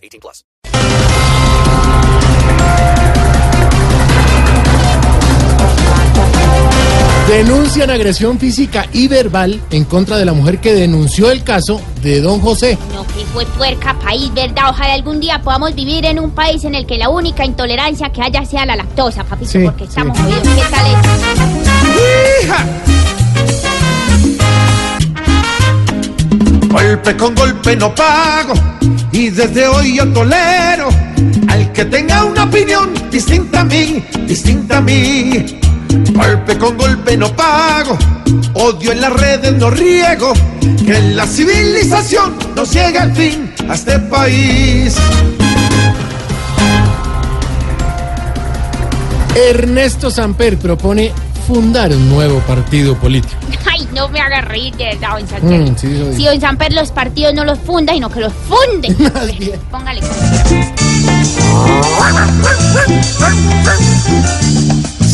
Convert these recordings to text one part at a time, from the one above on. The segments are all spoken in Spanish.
18 plus. Denuncian agresión física y verbal en contra de la mujer que denunció el caso de don José. No, que fue puerca país, ¿verdad? Ojalá algún día podamos vivir en un país en el que la única intolerancia que haya sea la lactosa, papito, Sí, porque estamos sí. jodidos. ¿Qué tal es? Golpe con golpe no pago y desde hoy yo tolero al que tenga una opinión distinta a mí, distinta a mí. Golpe con golpe no pago, odio en las redes no riego, que la civilización nos llega al fin a este país. Ernesto Samper propone fundar un nuevo partido político. Ay, no me haga reír de verdad, don Samper. Mm, sí, si don Samper los partidos no los funda, sino que los funde. Más bien. Póngale.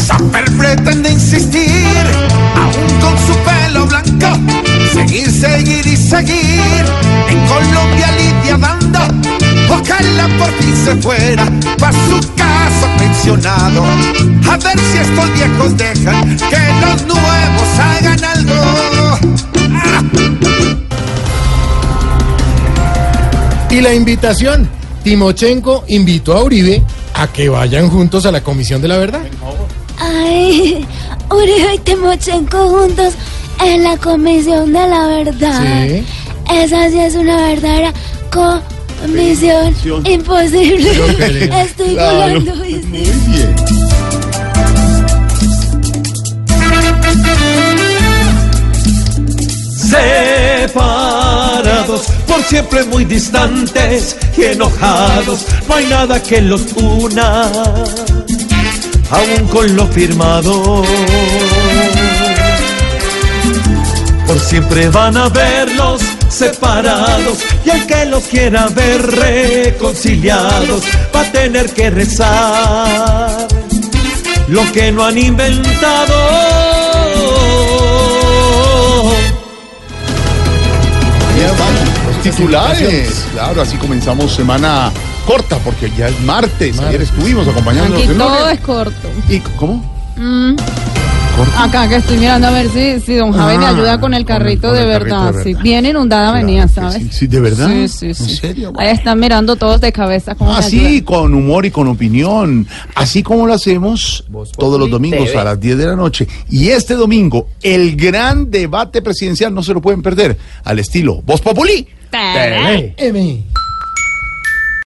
Samper pretende insistir, aún con su pelo blanco, seguir, seguir y seguir. En Colombia Lidia dando, ojalá por fin se fuera pa' su casa A ver si estos viejos dejan que los nuevos hagan algo. Y la invitación, Timochenko invitó a Uribe a que vayan juntos a la Comisión de la Verdad. Ay, Uribe y Timochenko juntos en la Comisión de la Verdad. Sí. Esa sí es una verdadera comisión imposible. Yo creo. Estoy volando, ¿viste? separados, por siempre muy distantes y enojados, no hay nada que los una, aún con lo firmado. Por siempre van a verlos separados y el que los quiera ver reconciliados va a tener que rezar lo que no han inventado. Vamos, los titulares. Claro, así comenzamos semana corta porque ya es martes. Ayer estuvimos acompañando Aquí todo es corto. ¿Y cómo? Mm. ¿Corto? Acá que estoy mirando a ver si, si don Javi me Ah, ayuda con el con el- carrito, de, carrito verdad. de Sí, bien inundada Claro venía, ¿sabes? Sí, sí, ¿de verdad? Sí, sí, sí. ¿En serio? Ahí están mirando todos de cabeza Así, ayudan. con humor y con opinión. Así como lo hacemos todos los domingos a las 10 de la noche. Y este domingo, el gran debate presidencial, no se lo pueden perder. Al estilo Voz Populi. TV.